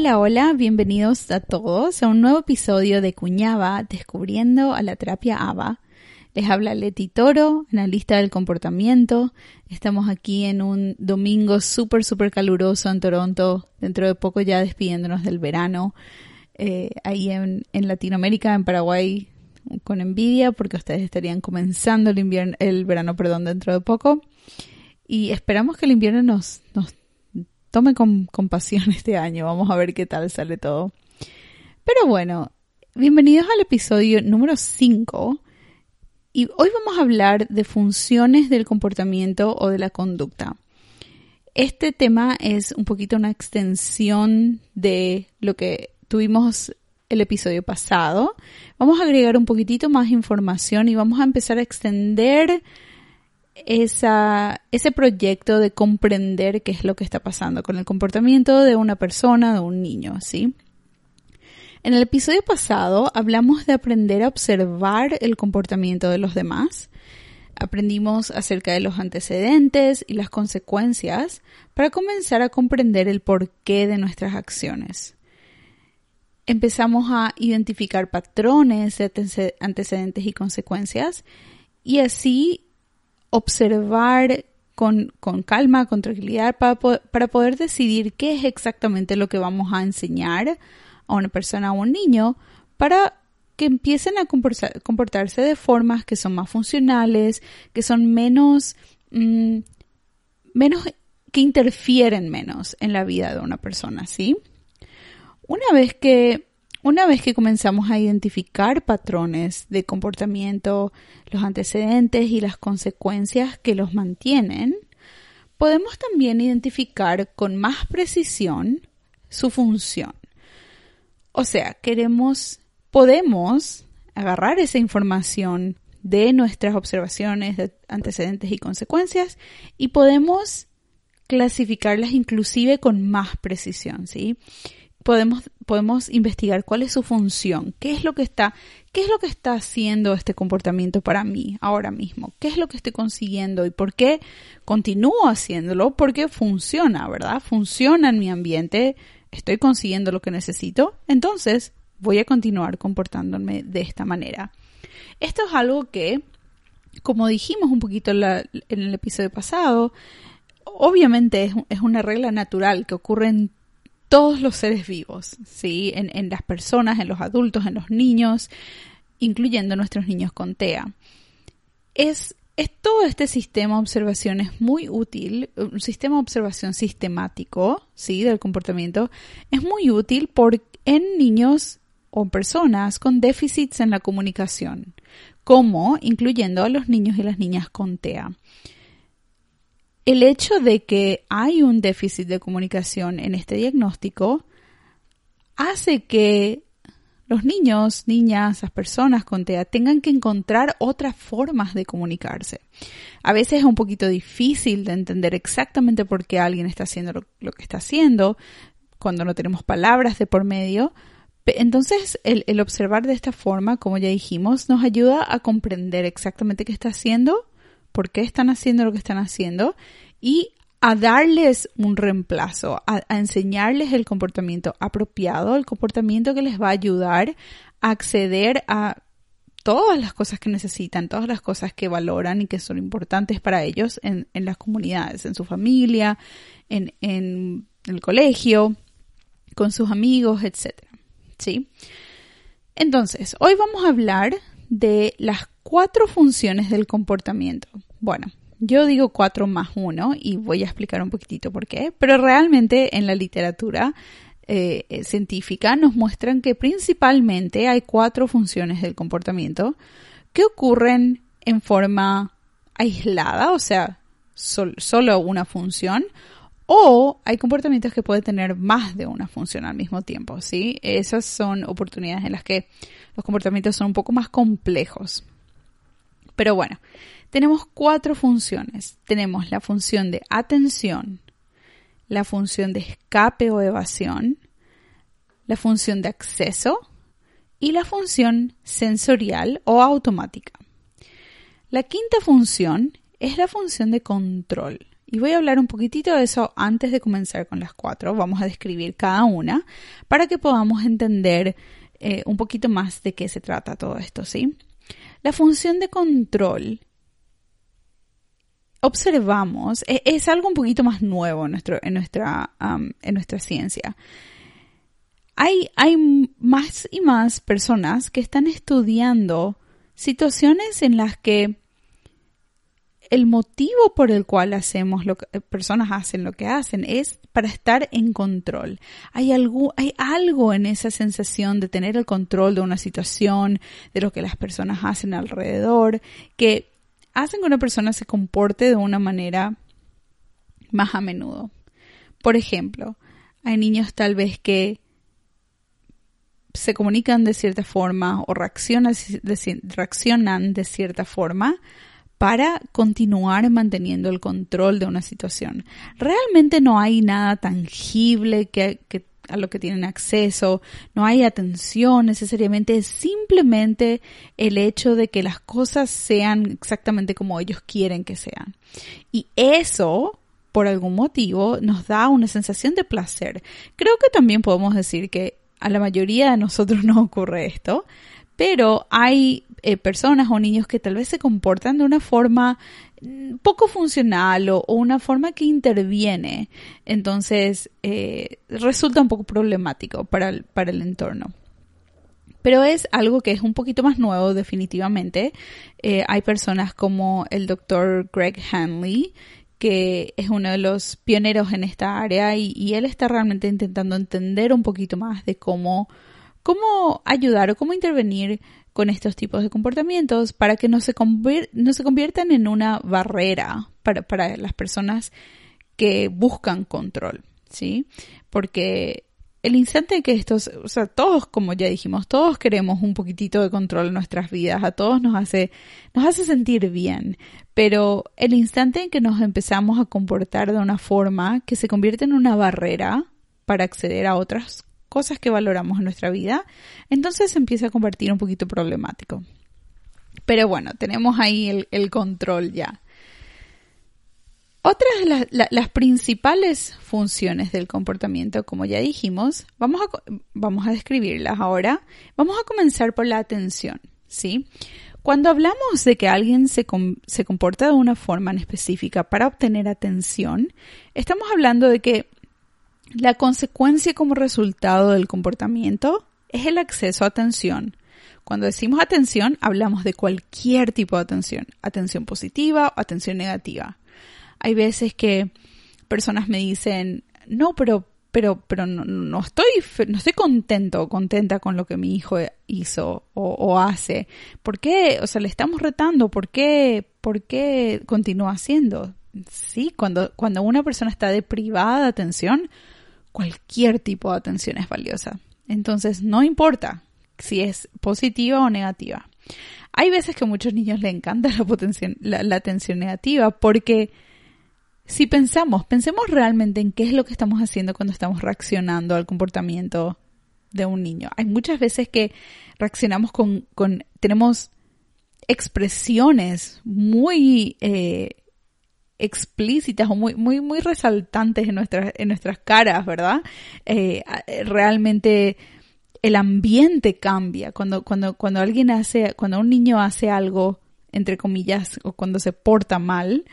Hola, hola, bienvenidos a todos a un nuevo episodio de Cuñaba Descubriendo a la Terapia ABA. Les habla Leti Toro, analista del comportamiento. Estamos aquí en un domingo súper, súper caluroso en Toronto, dentro de poco ya despidiéndonos del verano. Eh, ahí en, en, Latinoamérica, en Paraguay, con envidia, porque ustedes estarían comenzando el, invierno, el verano perdón, dentro de poco. Y esperamos que el invierno nos, nos tome con compasión este año. Vamos a ver qué tal sale todo. Pero bueno, bienvenidos al episodio número 5. Y hoy vamos a hablar de funciones del comportamiento o de la conducta. Este tema es un poquito una extensión de lo que tuvimos el episodio pasado. Vamos a agregar un poquitito más información y vamos a empezar a extender ese proyecto de comprender qué es lo que está pasando con el comportamiento de una persona, de un niño, ¿sí? En el episodio pasado hablamos de aprender a observar el comportamiento de los demás. Aprendimos acerca de los antecedentes y las consecuencias para comenzar a comprender el porqué de nuestras acciones. Empezamos a identificar patrones de antecedentes y consecuencias y así observar con, calma, con tranquilidad, para, para poder decidir qué es exactamente lo que vamos a enseñar a una persona o un niño para que empiecen a comportarse de formas que son más funcionales, que son menos, mm, menos, que interfieren menos en la vida de una persona, ¿sí? Una vez que una vez que comenzamos a identificar patrones de comportamiento, los antecedentes y las consecuencias que los mantienen, podemos también identificar con más precisión su función. O sea, queremos, podemos agarrar esa información de nuestras observaciones de antecedentes y consecuencias y podemos clasificarlas inclusive con más precisión, ¿sí? Podemos, podemos investigar cuál es su función, qué es lo que está, qué es lo que está haciendo este comportamiento para mí ahora mismo, qué es lo que estoy consiguiendo y por qué continúo haciéndolo, porque funciona, ¿verdad? Funciona en mi ambiente, estoy consiguiendo lo que necesito, entonces voy a continuar comportándome de esta manera. Esto es algo que, como dijimos un poquito en, el episodio pasado, obviamente es, es, una regla natural que ocurre en todos los seres vivos, ¿sí? En, las personas, en los adultos, en los niños, incluyendo nuestros niños con TEA. Es, es todo este sistema de observación es muy útil, un sistema de observación sistemático, ¿sí? Del comportamiento, es muy útil por, en niños o personas con déficits en la comunicación, como incluyendo a los niños y las niñas con TEA el hecho de que hay un déficit de comunicación en este diagnóstico hace que los niños, niñas, las personas con TEA tengan que encontrar otras formas de comunicarse. A veces es un poquito difícil de entender exactamente por qué alguien está haciendo lo, que está haciendo cuando no tenemos palabras de por medio. Entonces, el, el observar de esta forma, como ya dijimos, nos ayuda a comprender exactamente qué está haciendo por qué están haciendo lo que están haciendo y a darles un reemplazo, a, enseñarles el comportamiento apropiado, el comportamiento que les va a ayudar a acceder a todas las cosas que necesitan, todas las cosas que valoran y que son importantes para ellos en, las comunidades, en su familia, en, en, el colegio, con sus amigos, etc. ¿Sí? Entonces, hoy vamos a hablar de las cuatro funciones del comportamiento. Bueno, yo digo cuatro más uno y voy a explicar un poquitito por qué, pero realmente en la literatura eh, eh, científica nos muestran que principalmente hay cuatro funciones del comportamiento que ocurren en forma aislada, o sea, solo una función, o hay comportamientos que pueden tener más de una función al mismo tiempo, ¿sí? Esas son oportunidades en las que los comportamientos son un poco más complejos. Pero bueno, tenemos cuatro funciones. Tenemos la función de atención, la función de escape o evasión, la función de acceso y la función sensorial o automática. La quinta función es la función de control Y voy a hablar un poquitito de eso antes de comenzar con las cuatro. Vamos a describir cada una para que podamos entender eh, un poquito más de qué se trata todo esto, ¿sí? La función de control observamos, e, es, algo un poquito más nuevo en, nuestro, en, nuestra, en nuestra ciencia. Hay, hay más y más personas que están estudiando situaciones en las que el motivo por el cual hacemos lo que eh, personas hacen lo que hacen es para estar en control. Hay algo, hay algo en esa sensación de tener el control de una situación, de lo que las personas hacen alrededor, que hacen que una persona se comporte de una manera más a menudo. Por ejemplo, hay niños tal vez que se comunican de cierta forma o reaccionan reaccionan de cierta forma para continuar manteniendo el control de una situación. Realmente no hay nada tangible a lo que tienen acceso, no hay atención necesariamente, es simplemente el hecho de que las cosas sean exactamente como ellos quieren que sean. Y eso, por algún motivo, nos da una sensación de placer. Creo que también podemos decir que a la mayoría de nosotros no ocurre esto, pero hay eh, personas o niños que tal vez se comportan de una forma mm, poco funcional o, una forma que interviene. Entonces eh, resulta un poco problemático para el, para el entorno. Pero es algo que es un poquito más nuevo definitivamente. Eh, hay personas como el doctor Greg Hanley, que es uno de los pioneros en esta área y, y él está realmente intentando entender un poquito más de cómo cómo ayudar o cómo intervenir con estos tipos de comportamientos para que no se, no se conviertan en una barrera para, para las personas que buscan control, ¿sí? Porque el instante en que estos, o sea, todos, como ya dijimos, todos queremos un poquitito de control en nuestras vidas, a todos nos hace, nos hace sentir bien, pero el instante en que nos empezamos a comportar de una forma que se convierte en una barrera para acceder a otras cosas que valoramos en nuestra vida, entonces se empieza a convertir un poquito problemático. Pero bueno, tenemos ahí el, control ya. Otras de las, principales funciones del comportamiento, como ya dijimos, vamos a, vamos a describirlas ahora. Vamos a comenzar por la atención, ¿sí? Cuando hablamos de que alguien se, se comporta de una forma en específica para obtener atención, estamos hablando de que la consecuencia como resultado del comportamiento es el acceso a atención. Cuando decimos atención, hablamos de cualquier tipo de atención, atención positiva o atención negativa. Hay veces que personas me dicen, no, pero, pero, pero no, estoy, no estoy contento contenta con lo que mi hijo hizo o, o, hace. ¿Por qué? O sea, le estamos retando. ¿Por qué, por qué continúa haciendo? Sí, cuando, cuando una persona está deprivada de atención, cualquier tipo de atención es valiosa. Entonces, no importa si es positiva o negativa. Hay veces que a muchos niños les encanta la, la, atención negativa porque si pensamos, pensemos realmente en qué es lo que estamos haciendo cuando estamos reaccionando al comportamiento de un niño. Hay muchas veces que reaccionamos con, con tenemos expresiones muy eh, explícitas o muy, muy, muy resaltantes en nuestras, en nuestras caras, ¿verdad? Eh, realmente el ambiente cambia. Cuando, cuando, cuando alguien hace, cuando un niño hace algo, entre comillas, o cuando se porta mal,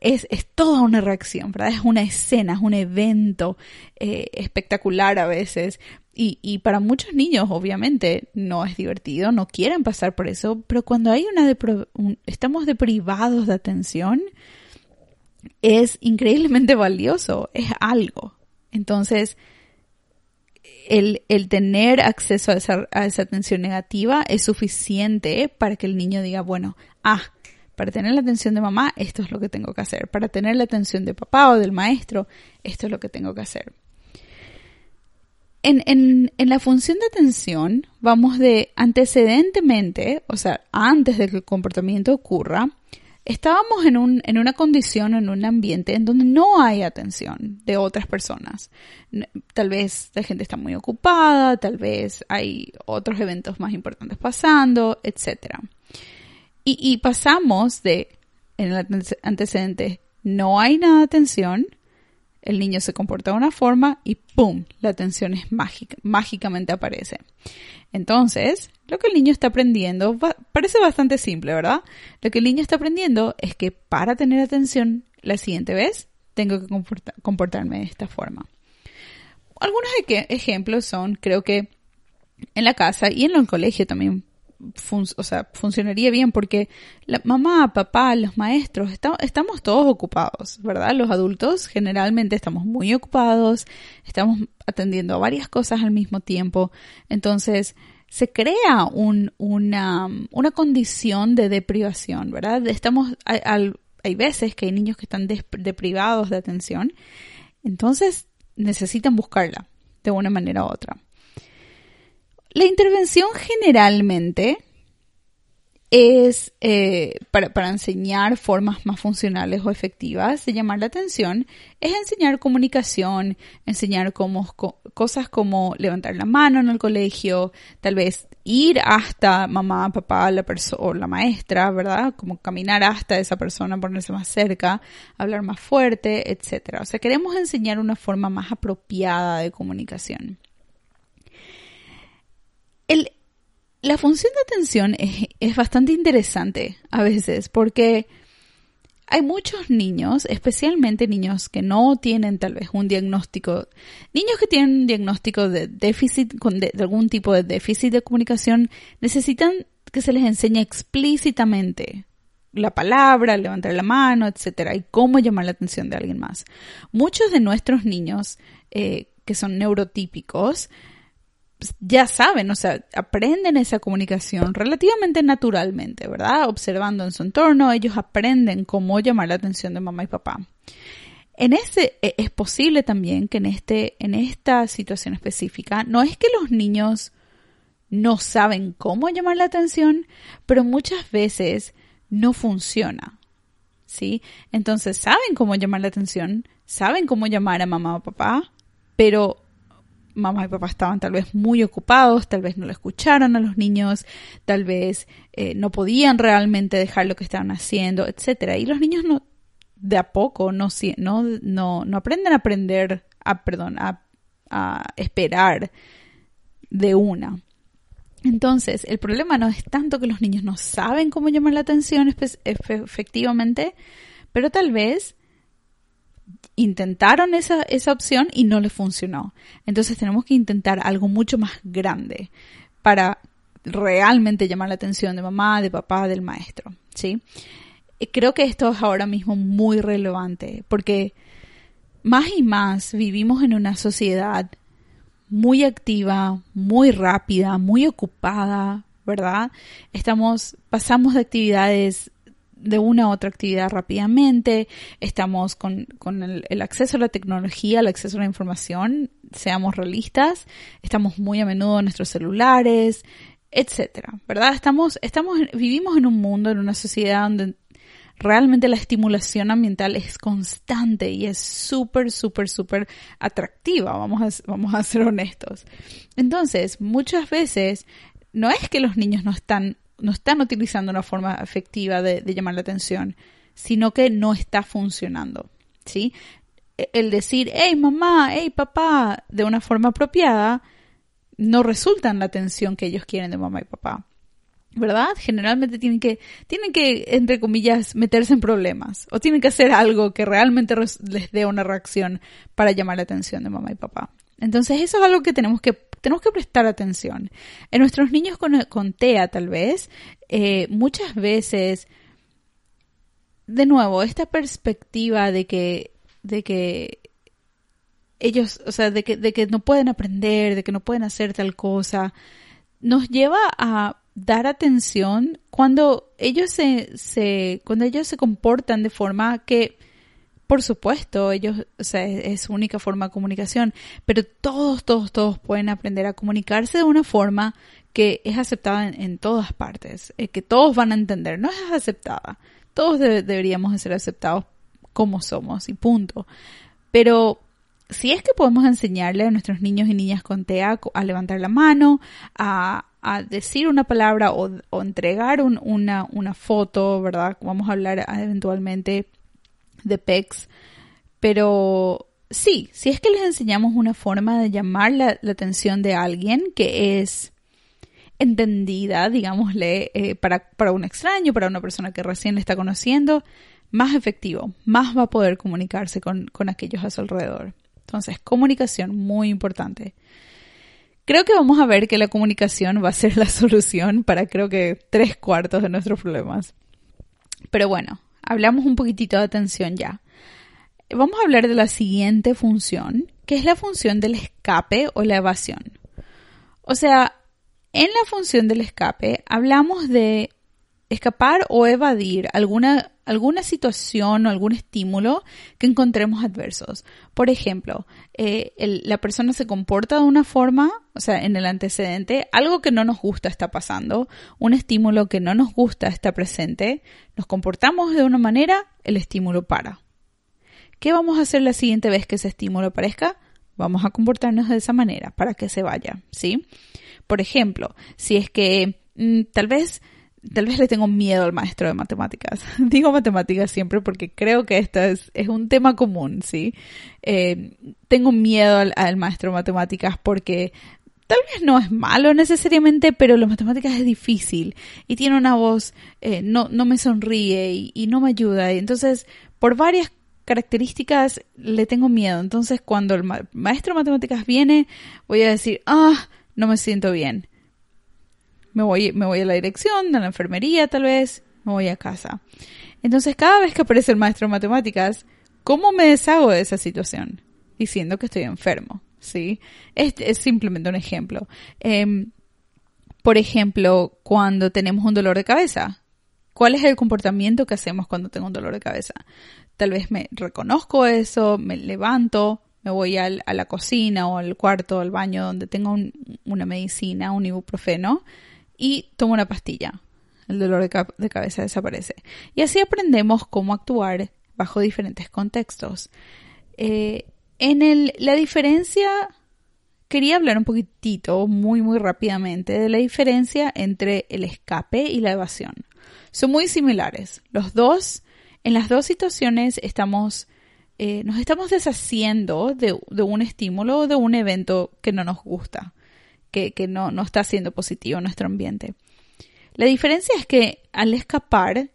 es, es toda una reacción, ¿verdad? Es una escena, es un evento eh, espectacular a veces. Y, y, para muchos niños, obviamente, no es divertido, no quieren pasar por eso, pero cuando hay una estamos deprivados de atención, es increíblemente valioso, es algo. Entonces, el, el tener acceso a esa, atención negativa es suficiente para que el niño diga, bueno, ah, para tener la atención de mamá, esto es lo que tengo que hacer. Para tener la atención de papá o del maestro, esto es lo que tengo que hacer. En, en, en la función de atención, vamos de antecedentemente, o sea, antes de que el comportamiento ocurra, estábamos en, un, en una condición, en un ambiente en donde no hay atención de otras personas. Tal vez la gente está muy ocupada, tal vez hay otros eventos más importantes pasando, etc. Y, y pasamos de, en el antecedente, no hay nada de atención, el niño se comporta de una forma y ¡pum! La atención es mágica, mágicamente aparece. Entonces, lo que el niño está aprendiendo parece bastante simple, ¿verdad? Lo que el niño está aprendiendo es que para tener atención la siguiente vez tengo que comportarme de esta forma. Algunos ejemplos son, creo que en la casa y en el colegio también o sea, funcionaría bien porque la mamá, papá, los maestros, estamos todos ocupados, ¿verdad? Los adultos generalmente estamos muy ocupados, estamos atendiendo a varias cosas al mismo tiempo, entonces se crea un, una, una condición de deprivación, ¿verdad? Estamos, hay, hay veces que hay niños que están deprivados de atención, entonces necesitan buscarla de una manera u otra. La intervención generalmente es eh, para, enseñar formas más funcionales o efectivas de llamar la atención, es enseñar comunicación, enseñar cosas como levantar la mano en el colegio, tal vez ir hasta mamá, papá, la o la maestra, ¿verdad? Como caminar hasta esa persona, ponerse más cerca, hablar más fuerte, etc. O sea, queremos enseñar una forma más apropiada de comunicación la función de atención es, bastante interesante a veces porque hay muchos niños, especialmente niños que no tienen tal vez un diagnóstico, niños que tienen un diagnóstico de déficit, de, algún tipo de déficit de comunicación, necesitan que se les enseñe explícitamente la palabra, levantar la mano, etcétera, y cómo llamar la atención de alguien más. Muchos de nuestros niños eh, que son neurotípicos ya saben, o sea, aprenden esa comunicación relativamente naturalmente, ¿verdad? Observando en su entorno, ellos aprenden cómo llamar la atención de mamá y papá. En ese e, es posible también que en este en esta situación específica no es que los niños no saben cómo llamar la atención, pero muchas veces no funciona. ¿Sí? Entonces saben cómo llamar la atención, saben cómo llamar a mamá o papá, pero mamá y papá estaban tal vez muy ocupados, tal vez no lo escucharon a los niños, tal vez eh, no podían realmente dejar lo que estaban haciendo, etcétera. Y los niños no, de a poco, no, no, no, no aprenden a aprender, a, perdón, a, esperar de una. Entonces, el problema no es tanto que los niños no saben cómo llamar la atención efectivamente, pero tal vez intentaron esa, esa opción y no les funcionó. Entonces tenemos que intentar algo mucho más grande para realmente llamar la atención de mamá, de papá, del maestro, ¿sí? Creo que esto es ahora mismo muy relevante porque más y más vivimos en una sociedad muy activa, muy rápida, muy ocupada, ¿verdad? Estamos, pasamos de actividades de una u otra actividad rápidamente, estamos con, el, acceso a la tecnología, el acceso a la información, seamos realistas, estamos muy a menudo en nuestros celulares, etcétera, ¿verdad? Estamos, estamos, vivimos en un mundo, en una sociedad donde realmente la estimulación ambiental es constante y es súper, súper, súper atractiva, vamos a, vamos a ser honestos. Entonces, muchas veces no es que los niños no están no están utilizando una forma efectiva de, llamar la atención, sino que no está funcionando, ¿sí? E, el decir, hey mamá, hey papá, de una forma apropiada, no resulta en la atención que ellos quieren de mamá y papá. ¿Verdad? Generalmente tienen que, tienen que, entre comillas, meterse en problemas o tienen que hacer algo que realmente les dé una reacción para llamar la atención de mamá y papá. Entonces eso es algo que tenemos que tenemos que prestar atención. En nuestros niños con, TEA, tal vez, eh, muchas veces, de nuevo, esta perspectiva de que, de que ellos, o sea, de que, de que no pueden aprender, de que no pueden hacer tal cosa, nos lleva a dar atención cuando ellos se, se, cuando ellos se comportan de forma que por supuesto, ellos, o sea, es, su única forma de comunicación, pero todos, todos, todos pueden aprender a comunicarse de una forma que es aceptada en, todas partes, eh, que todos van a entender, no es aceptada. Todos deberíamos de ser aceptados como somos y punto. Pero si es que podemos enseñarle a nuestros niños y niñas con TEA a levantar la mano, a, decir una palabra o, entregar una, una foto, ¿verdad? Vamos a hablar eventualmente de PECs, pero sí, si es que les enseñamos una forma de llamar la, atención de alguien que es entendida, digámosle, eh, para, para un extraño, para una persona que recién le está conociendo, más efectivo, más va a poder comunicarse con, con aquellos a su alrededor. Entonces, comunicación, muy importante. Creo que vamos a ver que la comunicación va a ser la solución para creo que tres cuartos de nuestros problemas. Pero bueno, hablamos un poquitito de atención ya. Vamos a hablar de la siguiente función, que es la función del escape o la evasión. O sea, en la función del escape hablamos de escapar o evadir alguna alguna situación o algún estímulo que encontremos adversos. Por ejemplo, eh, la persona se comporta de una forma, o sea, en el antecedente, algo que no nos gusta está pasando, un estímulo que no nos gusta está presente, nos comportamos de una manera, el estímulo para. ¿Qué vamos a hacer la siguiente vez que ese estímulo aparezca? Vamos a comportarnos de esa manera para que se vaya, ¿sí? Por ejemplo, si es que mm, tal vez tal vez le tengo miedo al maestro de matemáticas. Digo matemáticas siempre porque creo que esto es, es un tema común, ¿sí? Eh, tengo miedo al, maestro de matemáticas porque tal vez no es malo necesariamente, pero las matemáticas es difícil y tiene una voz, eh, no, no me sonríe y, no me ayuda. Y entonces, por varias características le tengo miedo. Entonces, cuando el maestro de matemáticas viene, voy a decir, ah, no me siento bien me voy, me voy a la dirección, a la enfermería tal vez, me voy a casa. Entonces, cada vez que aparece el maestro de matemáticas, ¿cómo me deshago de esa situación? Diciendo que estoy enfermo, ¿sí? Este es simplemente un ejemplo. Em, por ejemplo, cuando tenemos un dolor de cabeza, ¿cuál es el comportamiento que hacemos cuando tengo un dolor de cabeza? Tal vez me reconozco eso, me levanto, me voy a la cocina o al cuarto, al baño donde tengo una medicina, un ibuprofeno, y tomo una pastilla. El dolor de, cabeza desaparece. Y así aprendemos cómo actuar bajo diferentes contextos. Eh, en el, la diferencia, quería hablar un poquitito, muy, muy rápidamente, de la diferencia entre el escape y la evasión. Son muy similares. Los dos, en las dos situaciones estamos, eh, nos estamos deshaciendo de, de, un estímulo o de un evento que no nos gusta que, no, está siendo positivo nuestro ambiente. La diferencia es que al escapar,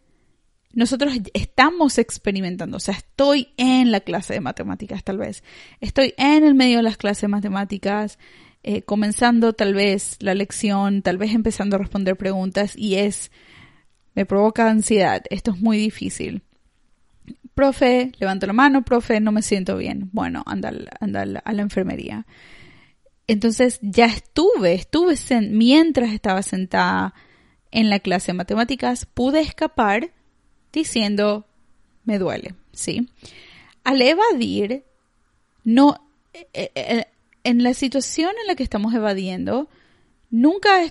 nosotros estamos experimentando, o sea, estoy en la clase de matemáticas tal vez, estoy en el medio de las clases de matemáticas, eh, comenzando tal vez la lección, tal vez empezando a responder preguntas y es, me provoca ansiedad, esto es muy difícil. Profe, levanto la mano, profe, no me siento bien. Bueno, anda, anda a la enfermería. Entonces ya estuve, estuve mientras estaba sentada en la clase de matemáticas, pude escapar diciendo me duele, ¿sí? Al evadir, no, eh, eh, eh, en la situación en la que estamos evadiendo, nunca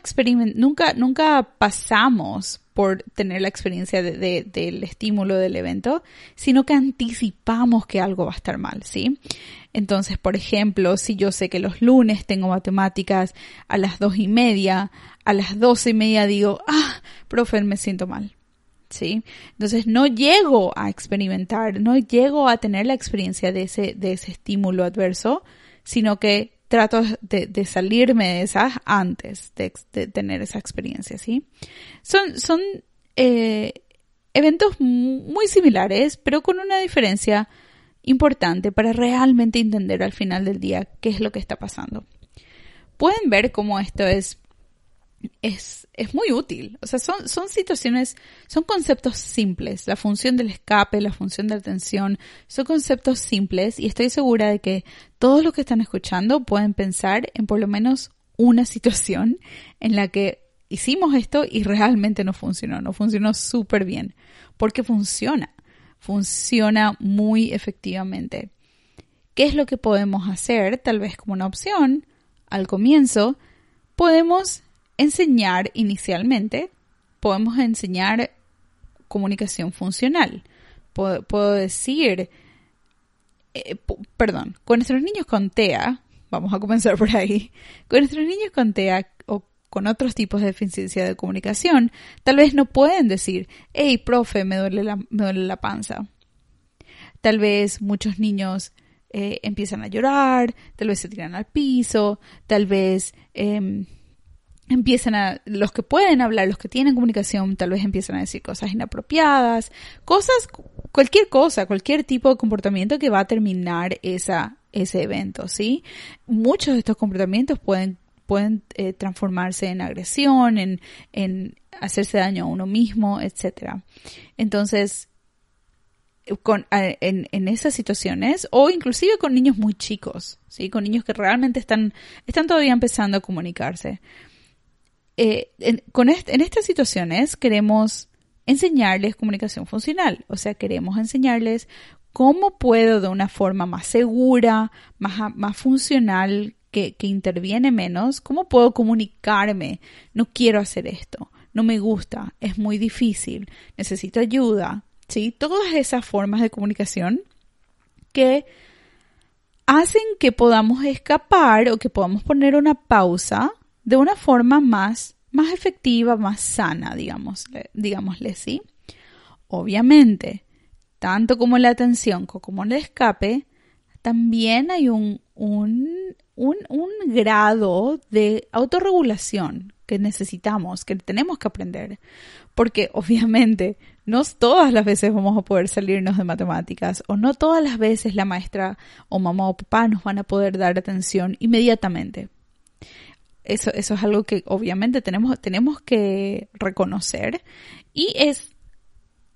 nunca, nunca pasamos por tener la experiencia del estímulo del evento, sino que anticipamos que algo va a estar mal, ¿sí? Entonces, por ejemplo, si yo sé que los lunes tengo matemáticas a las dos y media, a las doce y media digo, ah, profe, me siento mal. ¿Sí? Entonces no llego a experimentar, no llego a tener la experiencia de ese, de ese estímulo adverso, sino que trato de, salirme de esas antes de, tener esa experiencia, ¿sí? Son, son eh, eventos muy similares, pero con una diferencia importante para realmente entender al final del día qué es lo que está pasando. Pueden ver cómo esto es es, es muy útil. O sea, son, son situaciones, son conceptos simples. La función del escape, la función de la son conceptos simples y estoy segura de que todos los que están escuchando pueden pensar en por lo menos una situación en la que hicimos esto y realmente no funcionó, no funcionó súper bien. Porque funciona, funciona muy efectivamente. ¿Qué es lo que podemos hacer? Tal vez como una opción al comienzo, podemos enseñar inicialmente, podemos enseñar comunicación funcional. Puedo, decir, eh, perdón, con nuestros niños con TEA, vamos a comenzar por ahí, con nuestros niños con TEA o con otros tipos de deficiencia de comunicación, tal vez no pueden decir, hey, profe, me duele la, me duele la panza. tal vez muchos niños eh, empiezan a llorar, tal vez se tiran al piso, tal vez em, empiezan a, los que pueden hablar, los que tienen comunicación, tal vez empiezan a decir cosas inapropiadas, cosas, cualquier cosa, cualquier tipo de comportamiento que va a terminar esa, ese evento, ¿sí? Muchos de estos comportamientos pueden, pueden eh, transformarse en agresión, en, en hacerse daño a uno mismo, etcétera. Entonces, con, en, en, esas situaciones o inclusive con niños muy chicos, ¿sí? con niños que realmente están, están todavía empezando a comunicarse. Eh, en, con en estas situaciones queremos enseñarles comunicación funcional, o sea, queremos enseñarles cómo puedo de una forma más segura, más, más funcional, que, que interviene menos, cómo puedo comunicarme, no quiero hacer esto, no me gusta, es muy difícil, necesito ayuda, ¿sí? Todas esas formas de comunicación que hacen que podamos escapar o que podamos poner una pausa de una forma más, más efectiva, más sana, digamos, digámosle, ¿sí? Obviamente, tanto como la atención como el escape, también hay un, un, un, un grado de autorregulación que necesitamos, que tenemos que aprender. Porque obviamente no todas las veces vamos a poder salirnos de matemáticas o no todas las veces la maestra o mamá o papá nos van a poder dar atención inmediatamente. Eso, eso es algo que obviamente tenemos, tenemos que reconocer y es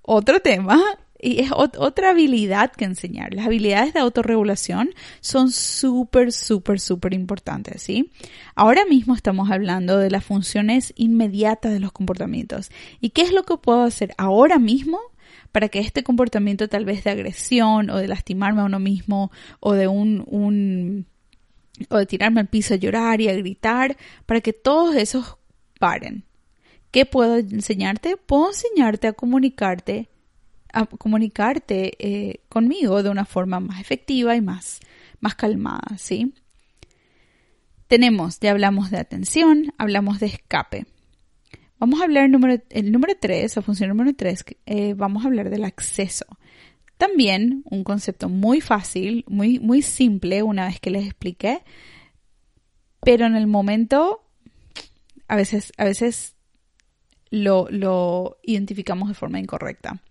otro tema y es otra habilidad que enseñar. Las habilidades de autorregulación son súper, súper, súper importantes, ¿sí? Ahora mismo estamos hablando de las funciones inmediatas de los comportamientos. ¿Y qué es lo que puedo hacer ahora mismo para que este comportamiento tal vez de agresión o de lastimarme a uno mismo o de un, un o de tirarme al piso a llorar y a gritar, para que todos esos paren. ¿Qué puedo enseñarte? Puedo enseñarte a comunicarte, a comunicarte eh, conmigo de una forma más efectiva y más, más calmada, ¿sí? Tenemos, ya hablamos de atención, hablamos de escape. Vamos a hablar el número, el número 3, la función número 3, eh, vamos a hablar del acceso. También un concepto muy fácil, muy, muy simple una vez que les expliqué, pero en el momento a veces, a veces lo, lo identificamos de forma incorrecta.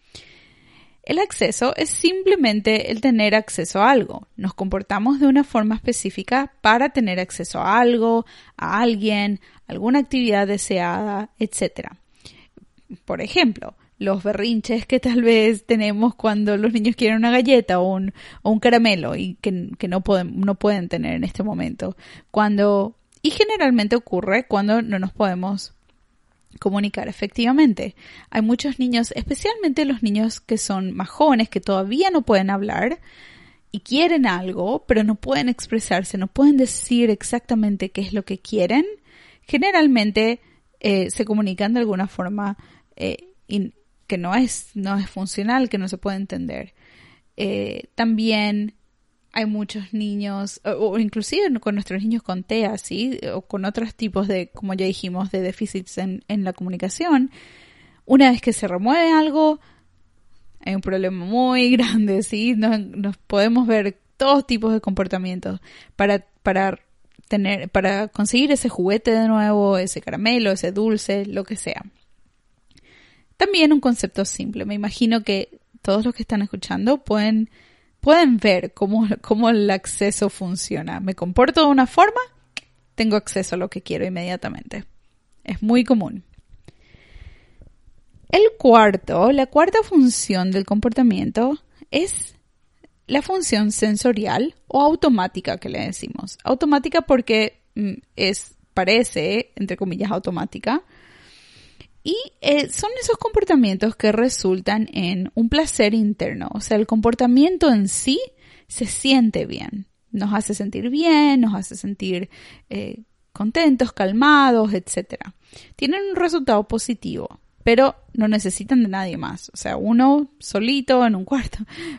El acceso es simplemente el tener acceso a algo. Nos comportamos de una forma específica para tener acceso a algo, a alguien, alguna actividad deseada, etc. Por ejemplo, los berrinches que tal vez tenemos cuando los niños quieren una galleta o un, o un caramelo y que, no, pueden, no pueden tener en este momento. Cuando, y generalmente ocurre cuando no nos podemos comunicar efectivamente. Hay muchos niños, especialmente los niños que son más jóvenes, que todavía no pueden hablar y quieren algo, pero no pueden expresarse, no pueden decir exactamente qué es lo que quieren. Generalmente eh, se comunican de alguna forma eh, que no es, no es funcional, que no se puede entender. Eh, también hay muchos niños, o, inclusive con nuestros niños con TEA, ¿sí? O con otros tipos de, como ya dijimos, de déficits en, en la comunicación. Una vez que se remueve algo, hay un problema muy grande, ¿sí? Nos, nos podemos ver todos tipos de comportamientos para, para tener, para conseguir ese juguete de nuevo, ese caramelo, ese dulce, lo que sea. También un concepto simple. Me imagino que todos los que están escuchando pueden, pueden ver cómo, cómo el acceso funciona. Me comporto de una forma, tengo acceso a lo que quiero inmediatamente. Es muy común. El cuarto, la cuarta función del comportamiento es la función sensorial o automática que le decimos. Automática porque mm, es, parece, entre comillas, automática, y eh, son esos comportamientos que resultan en un placer interno. O sea, el comportamiento en sí se siente bien. Nos hace sentir bien, nos hace sentir eh, contentos, calmados, etc. Tienen un resultado positivo, pero no necesitan de nadie más. O sea, uno solito en un cuarto.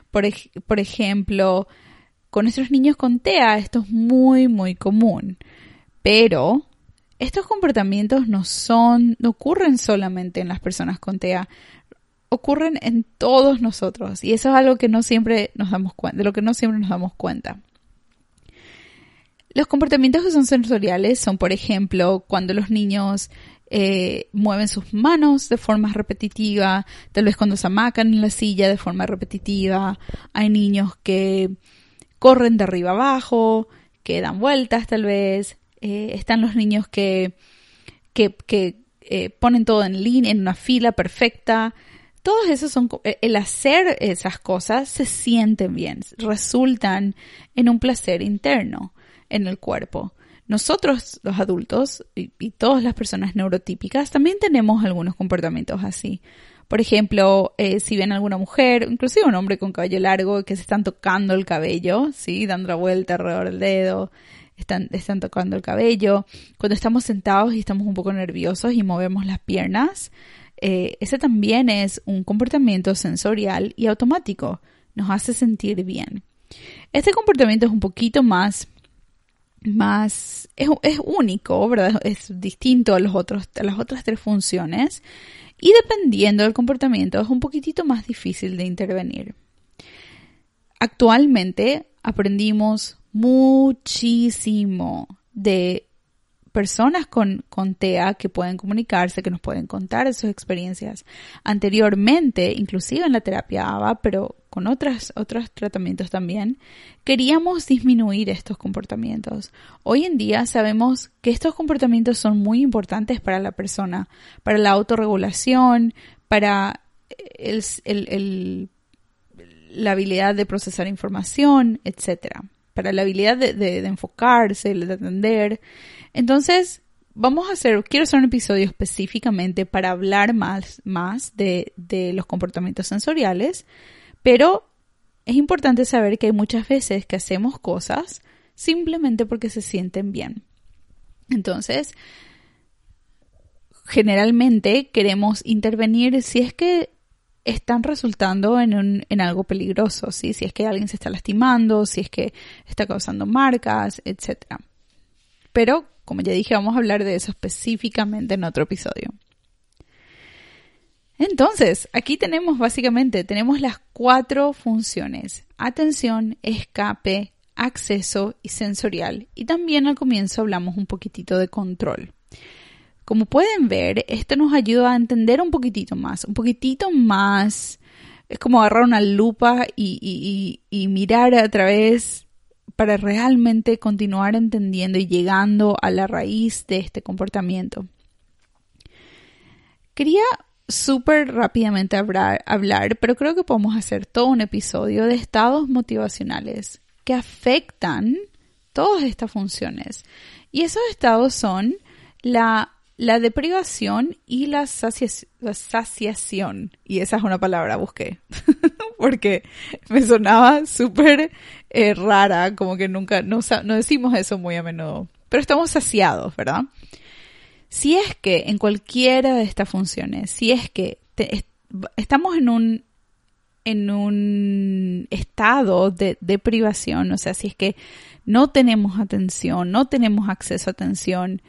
Por, por ejemplo, con nuestros niños con TEA esto es muy, muy común. Pero estos comportamientos no son, no ocurren solamente en las personas con TEA. ocurren en todos nosotros y eso es algo que no siempre nos damos cuenta, de lo que no siempre nos damos cuenta. Los comportamientos que son sensoriales son, por ejemplo, cuando los niños eh, mueven sus manos de forma repetitiva, tal vez cuando se amacan en la silla de forma repetitiva. Hay niños que corren de arriba abajo, que dan vueltas tal vez. Eh, están los niños que, que, eh, ponen todo en línea, en una fila perfecta. Todos esos son, el hacer esas cosas se sienten bien, resultan en un placer interno en el cuerpo. Nosotros, los adultos, y, todas las personas neurotípicas, también tenemos algunos comportamientos así. Por ejemplo, eh, si ven alguna mujer, inclusive un hombre con cabello largo, que se están tocando el cabello, ¿sí? Dando la vuelta alrededor del dedo, están, están tocando el cabello. Cuando estamos sentados y estamos un poco nerviosos y movemos las piernas, eh, ese también es un comportamiento sensorial y automático. Nos hace sentir bien. Este comportamiento es un poquito más más, es, único, ¿verdad? Es distinto a, los otros, a las otras tres funciones y dependiendo del comportamiento es un poquitito más difícil de intervenir. Actualmente aprendimos muchísimo de personas con, con TEA que pueden comunicarse, que nos pueden contar sus experiencias anteriormente, inclusive en la terapia ABA, pero con otras, otros tratamientos también, queríamos disminuir estos comportamientos. Hoy en día sabemos que estos comportamientos son muy importantes para la persona, para la autorregulación, para el, el, la habilidad de procesar información, etcétera, para la habilidad de, enfocarse, de atender. Entonces, vamos a hacer, quiero hacer un episodio específicamente para hablar más, más de los comportamientos sensoriales, pero es importante saber que hay muchas veces que hacemos cosas simplemente porque se sienten bien. Entonces, generalmente queremos intervenir si es que están resultando en, en algo peligroso, si es que alguien se está lastimando, si es que está causando marcas, etc. Pero como ya dije, vamos a hablar de eso específicamente en otro episodio. Entonces, aquí tenemos básicamente, tenemos las cuatro funciones. Atención, escape, acceso y sensorial. Y también al comienzo hablamos un poquitito de control. Como pueden ver, esto nos ayuda a entender un poquitito más, un poquitito más. Es como agarrar una lupa y, mirar a través para realmente continuar entendiendo y llegando a la raíz de este comportamiento. Quería súper rápidamente hablar, hablar, pero creo que podemos hacer todo un episodio de estados motivacionales que afectan todas estas funciones. Y esos estados son la, la deprivación y la, saciación. Y esa es una palabra, busqué. porque me sonaba súper eh, rara, como que nunca, no, no decimos eso muy a menudo, pero estamos saciados, ¿verdad? Si es que en cualquiera de estas funciones, si es que estamos en un, en un estado de, de privación, o sea, si es que no tenemos atención, no tenemos acceso a atención,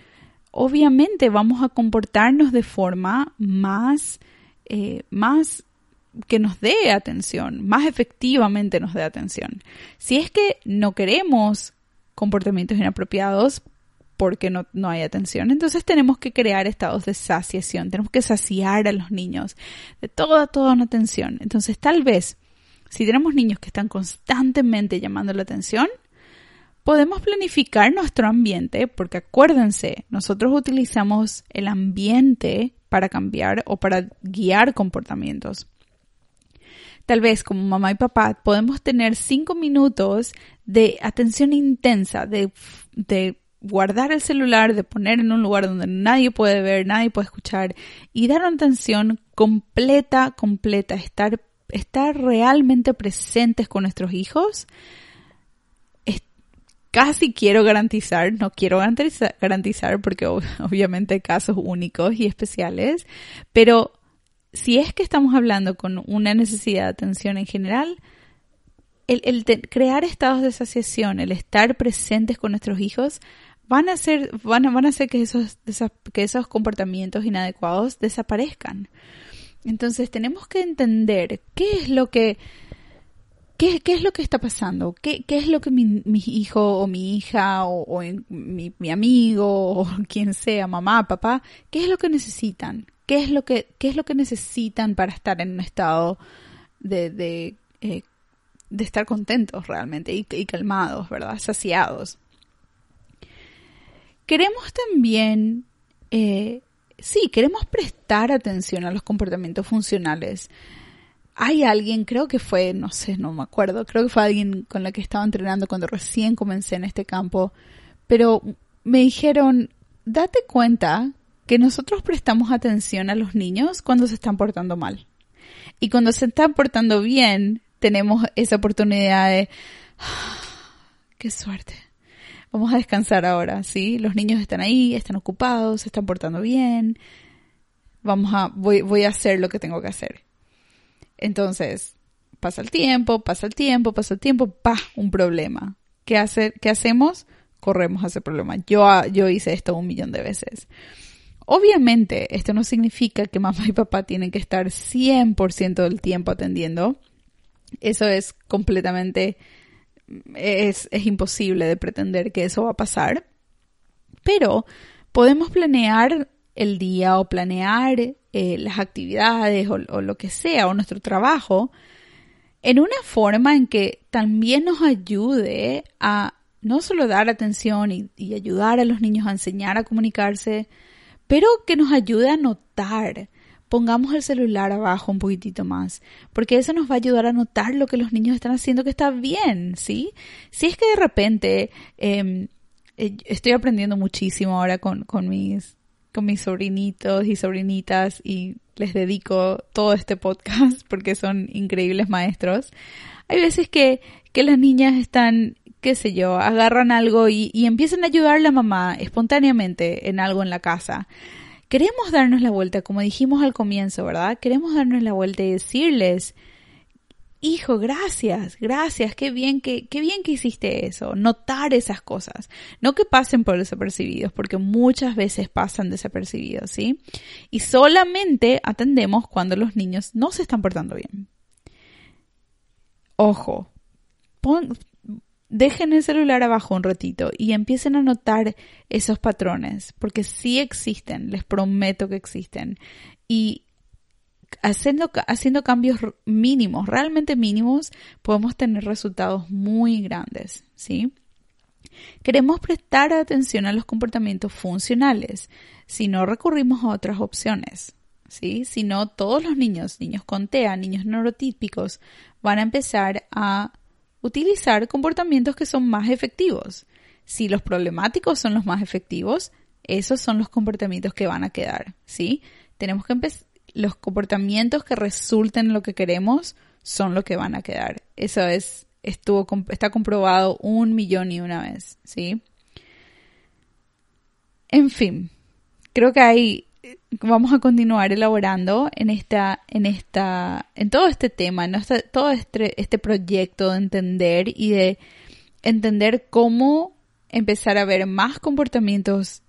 obviamente vamos a comportarnos de forma más, eh, más que nos dé atención, más efectivamente nos dé atención. Si es que no queremos comportamientos inapropiados porque no, no, hay atención, entonces tenemos que crear estados de saciación, tenemos que saciar a los niños de toda, toda una atención. Entonces tal vez, si tenemos niños que están constantemente llamando la atención, podemos planificar nuestro ambiente, porque acuérdense, nosotros utilizamos el ambiente para cambiar o para guiar comportamientos tal vez como mamá y papá podemos tener cinco minutos de atención intensa, de, guardar el celular, de poner en un lugar donde nadie puede ver, nadie puede escuchar y dar una atención completa, completa, estar, estar realmente presentes con nuestros hijos. Casi quiero garantizar, no quiero garantizar, porque obviamente hay casos únicos y especiales, pero si es que estamos hablando con una necesidad de atención en general, el, crear estados de saciación, el estar presentes con nuestros hijos, van a hacer, van a, van a hacer que esos, que esos comportamientos inadecuados desaparezcan. Entonces tenemos que entender qué es lo que ¿Qué, ¿Qué, es lo que está pasando? ¿Qué, es lo que mi, hijo o mi hija o, mi, mi, amigo o quien sea, mamá, papá, qué es lo que necesitan? ¿Qué es lo que, qué es lo que necesitan para estar en un estado de, de, eh, estar contentos realmente y, y, calmados, ¿verdad? Saciados. Queremos también, eh, sí, queremos prestar atención a los comportamientos funcionales hay alguien, creo que fue, no sé, no me acuerdo, creo que fue alguien con la que estaba entrenando cuando recién comencé en este campo, pero me dijeron, date cuenta que nosotros prestamos atención a los niños cuando se están portando mal. Y cuando se están portando bien, tenemos esa oportunidad de, ah, qué suerte. Vamos a descansar ahora, ¿sí? Los niños están ahí, están ocupados, se están portando bien. Vamos a, voy, voy a hacer lo que tengo que hacer. Entonces, pasa el tiempo, pasa el tiempo, pasa el tiempo, pa, un problema. ¿Qué, hace, qué hacemos? Corremos a ese problema. Yo, ah, yo hice esto un millón de veces. Obviamente, esto no significa que mamá y papá tienen que estar 100% del tiempo atendiendo. Eso es completamente, es, es imposible de pretender que eso va a pasar. Pero podemos planear el día o planear eh, las actividades o, lo que sea, o nuestro trabajo, en una forma en que también nos ayude a no solo dar atención y, y ayudar a los niños a enseñar a comunicarse, pero que nos ayude a notar pongamos el celular abajo un poquitito más, porque eso nos va a ayudar a notar lo que los niños están haciendo que está bien, ¿sí? Si es que de repente eh, estoy aprendiendo muchísimo ahora con, con mis mis sobrinitos y sobrinitas y les dedico todo este podcast porque son increíbles maestros. Hay veces que, que las niñas están, qué sé yo, agarran algo y, y empiezan a ayudar a la mamá espontáneamente en algo en la casa. Queremos darnos la vuelta, como dijimos al comienzo, ¿verdad? Queremos darnos la vuelta y decirles, hijo, gracias, gracias, qué bien que, qué bien que hiciste eso, notar esas cosas, no que pasen por desapercibidos, porque muchas veces pasan desapercibidos, ¿sí? Y solamente atendemos cuando los niños no se están portando bien. Ojo, dejen el celular abajo un ratito y empiecen a notar esos patrones, porque sí existen, les prometo que existen. Y haciendo, haciendo cambios mínimos, realmente mínimos, podemos tener resultados muy grandes, ¿sí? Queremos prestar atención a los comportamientos funcionales, si no recurrimos a otras opciones, ¿sí? Si no, todos los niños, niños con TEA, niños neurotípicos, van a empezar a utilizar comportamientos que son más efectivos. Si los problemáticos son los más efectivos, esos son los comportamientos que van a quedar, ¿sí? Tenemos que empezar los comportamientos que resulten en lo que queremos son lo que van a quedar. Eso es, estuvo, está comprobado un millón y una vez, ¿sí? En fin, creo que ahí vamos a continuar elaborando en esta, en esta, en todo este tema, en todo este, este proyecto de entender y de entender cómo empezar a ver más comportamientos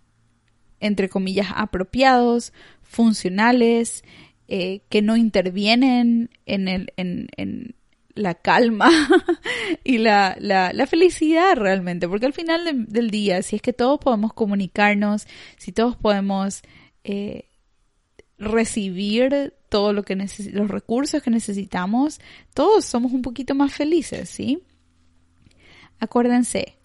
entre comillas apropiados, funcionales, eh, que no intervienen en, el, en, en la calma y la, la, la, felicidad realmente, porque al final del día, si es que todos podemos comunicarnos, si todos podemos eh, recibir todo lo los recursos que necesitamos, todos somos un poquito más felices, ¿sí? Acuérdense,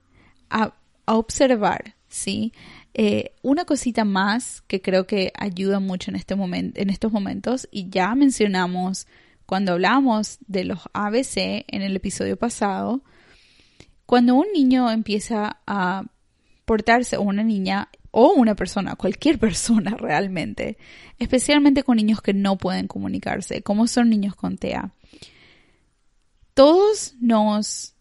a, a observar, ¿sí? Eh, una cosita más que creo que ayuda mucho en, este en estos momentos, y ya mencionamos cuando hablamos de los ABC en el episodio pasado, cuando un niño empieza a portarse, o una niña, o una persona, cualquier persona realmente, especialmente con niños que no pueden comunicarse, como son niños con TEA, todos nos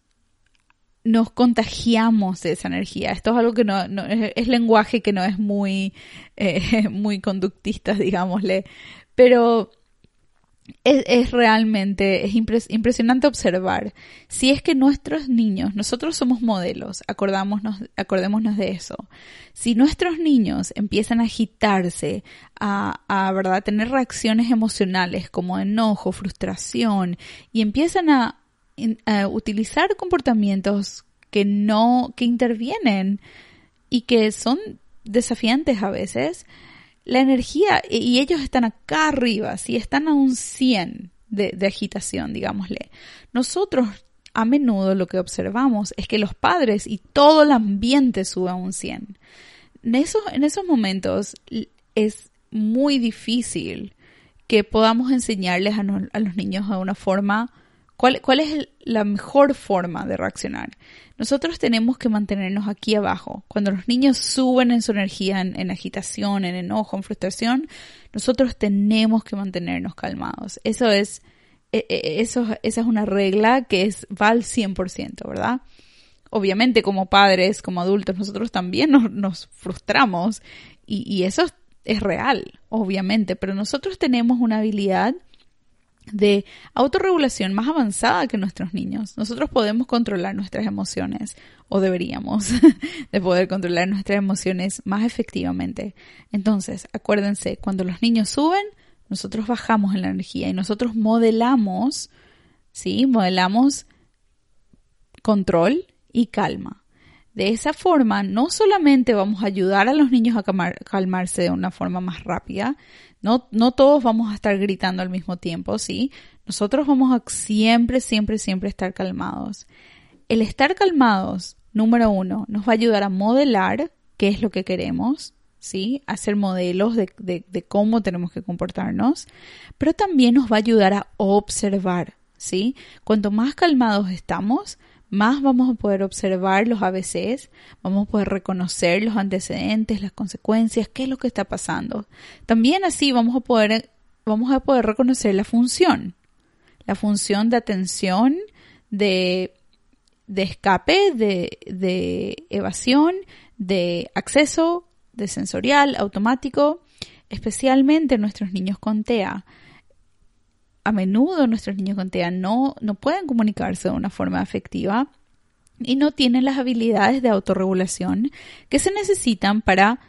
nos contagiamos de esa energía. Esto es algo que no, es, lenguaje que no es muy, eh, muy conductista, digámosle. Pero es, realmente, es impresionante observar. Si es que nuestros niños, nosotros somos modelos, acordámonos, acordémonos de eso. Si nuestros niños empiezan a agitarse, a, a, ¿verdad? tener reacciones emocionales como enojo, frustración, y empiezan a, a utilizar comportamientos que no, que intervienen y que son desafiantes a veces, la energía, y ellos están acá arriba, si están a un 100 de, agitación, digámosle. Nosotros a menudo lo que observamos es que los padres y todo el ambiente sube a un 100. En esos, en esos momentos es muy difícil que podamos enseñarles a, a los niños de una forma ¿Cuál, es la mejor forma de reaccionar? Nosotros tenemos que mantenernos aquí abajo. Cuando los niños suben en su energía, en, agitación, en enojo, en frustración, nosotros tenemos que mantenernos calmados. Eso es, e, e, eso, esa es una regla que es, va al 100%, ¿verdad? Obviamente como padres, como adultos, nosotros también nos, frustramos y, y eso es real, obviamente, pero nosotros tenemos una habilidad de autorregulación más avanzada que nuestros niños. Nosotros podemos controlar nuestras emociones, o deberíamos, de poder controlar nuestras emociones más efectivamente. Entonces, acuérdense, cuando los niños suben, nosotros bajamos en la energía y nosotros modelamos, ¿sí? Modelamos control y calma. De esa forma, no solamente vamos a ayudar a los niños a calmarse de una forma más rápida, no, no todos vamos a estar gritando al mismo tiempo, ¿sí? Nosotros vamos a siempre, siempre, siempre estar calmados. El estar calmados, número uno, nos va a ayudar a modelar qué es lo que queremos, ¿sí? Hacer modelos de, de, cómo tenemos que comportarnos, pero también nos va a ayudar a observar, ¿sí? Cuanto más calmados estamos, más vamos a poder observar los ABCs, vamos a poder reconocer los antecedentes, las consecuencias, qué es lo que está pasando. También así vamos a poder, vamos a poder reconocer la función, la función de atención, de, de escape, de, de evasión, de acceso, de sensorial, automático, especialmente nuestros niños con TEA a menudo nuestros niños con TEA no, no pueden comunicarse de una forma afectiva y no tienen las habilidades de autorregulación que se necesitan para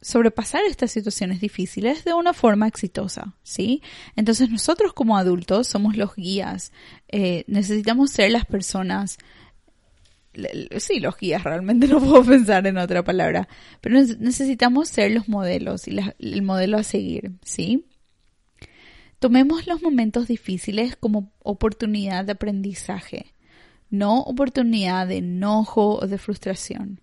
sobrepasar estas situaciones difíciles de una forma exitosa, ¿sí? Entonces nosotros como adultos somos los guías, eh, necesitamos ser las personas, sí, los guías, realmente no puedo pensar en otra palabra, pero necesitamos ser los modelos y el modelo a seguir, ¿sí? Tomemos los momentos difíciles como oportunidad de aprendizaje, no oportunidad de enojo o de frustración.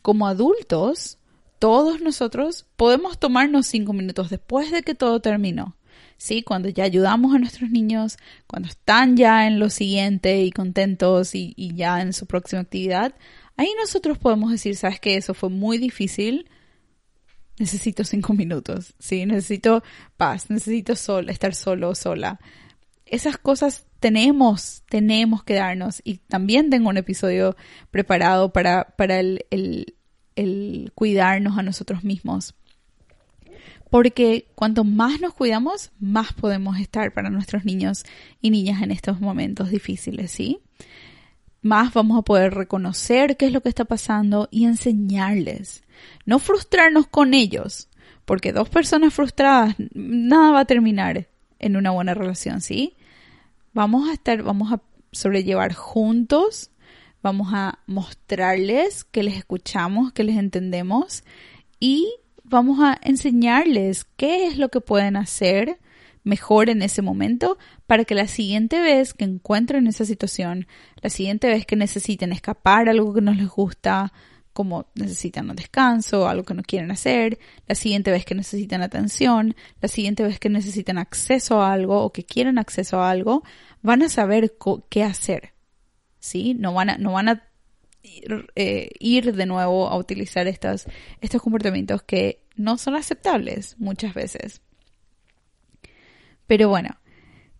Como adultos, todos nosotros podemos tomarnos cinco minutos después de que todo terminó. ¿Sí? Cuando ya ayudamos a nuestros niños, cuando están ya en lo siguiente y contentos y, ya en su próxima actividad, ahí nosotros podemos decir, sabes que eso fue muy difícil, necesito cinco minutos, ¿sí? Necesito paz, necesito sol, estar solo sola. Esas cosas tenemos, tenemos que darnos. Y también tengo un episodio preparado para, para el, el, el cuidarnos a nosotros mismos. Porque cuanto más nos cuidamos, más podemos estar para nuestros niños y niñas en estos momentos difíciles, ¿sí? Más vamos a poder reconocer qué es lo que está pasando y enseñarles no frustrarnos con ellos, porque dos personas frustradas, nada va a terminar en una buena relación, ¿sí? Vamos a estar, vamos a sobrellevar juntos, vamos a mostrarles que les escuchamos, que les entendemos y vamos a enseñarles qué es lo que pueden hacer mejor en ese momento para que la siguiente vez que encuentren esa situación, la siguiente vez que necesiten escapar algo que no les gusta, como necesitan un descanso, algo que no quieren hacer, la siguiente vez que necesitan atención, la siguiente vez que necesitan acceso a algo o que quieren acceso a algo, van a saber qué hacer. ¿Sí? No van a, no van a ir, eh, de nuevo a utilizar estos, estos comportamientos que no son aceptables muchas veces. Pero bueno,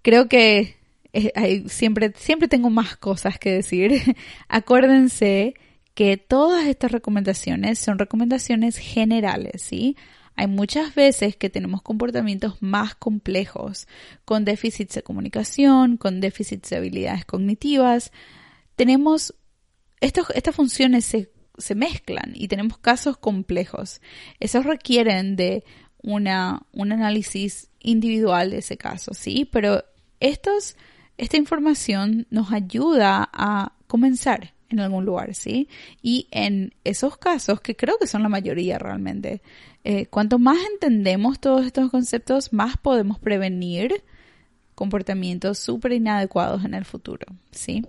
creo que eh, siempre, siempre tengo más cosas que decir. Acuérdense que todas estas recomendaciones son recomendaciones generales, ¿sí? Hay muchas veces que tenemos comportamientos más complejos, con déficits de comunicación, con déficits de habilidades cognitivas. Tenemos, estos, estas funciones se, se mezclan y tenemos casos complejos. Esos requieren de una, un análisis individual de ese caso, ¿sí? Pero estos, esta información nos ayuda a comenzar en algún lugar, ¿sí? Y en esos casos, que creo que son la mayoría realmente, eh, cuanto más entendemos todos estos conceptos, más podemos prevenir comportamientos súper inadecuados en el futuro, ¿sí?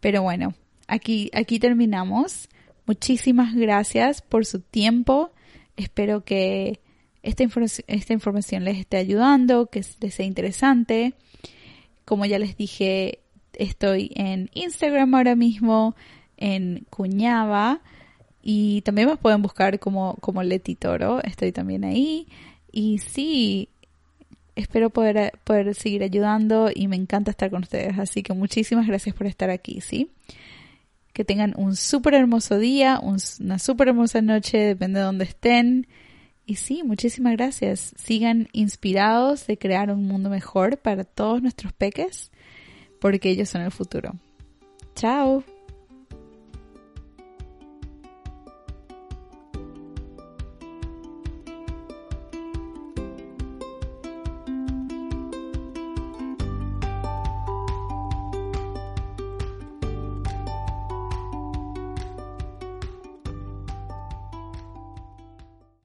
Pero bueno, aquí, aquí terminamos. Muchísimas gracias por su tiempo. Espero que esta, esta información les esté ayudando, que les sea interesante. Como ya les dije, Estoy en Instagram ahora mismo, en Cuñaba. Y también me pueden buscar como, como Leti Toro. Estoy también ahí. Y sí, espero poder, poder seguir ayudando y me encanta estar con ustedes. Así que muchísimas gracias por estar aquí, ¿sí? Que tengan un súper hermoso día, una súper hermosa noche, depende de dónde estén. Y sí, muchísimas gracias. Sigan inspirados de crear un mundo mejor para todos nuestros peques porque ellos son el futuro. Chao.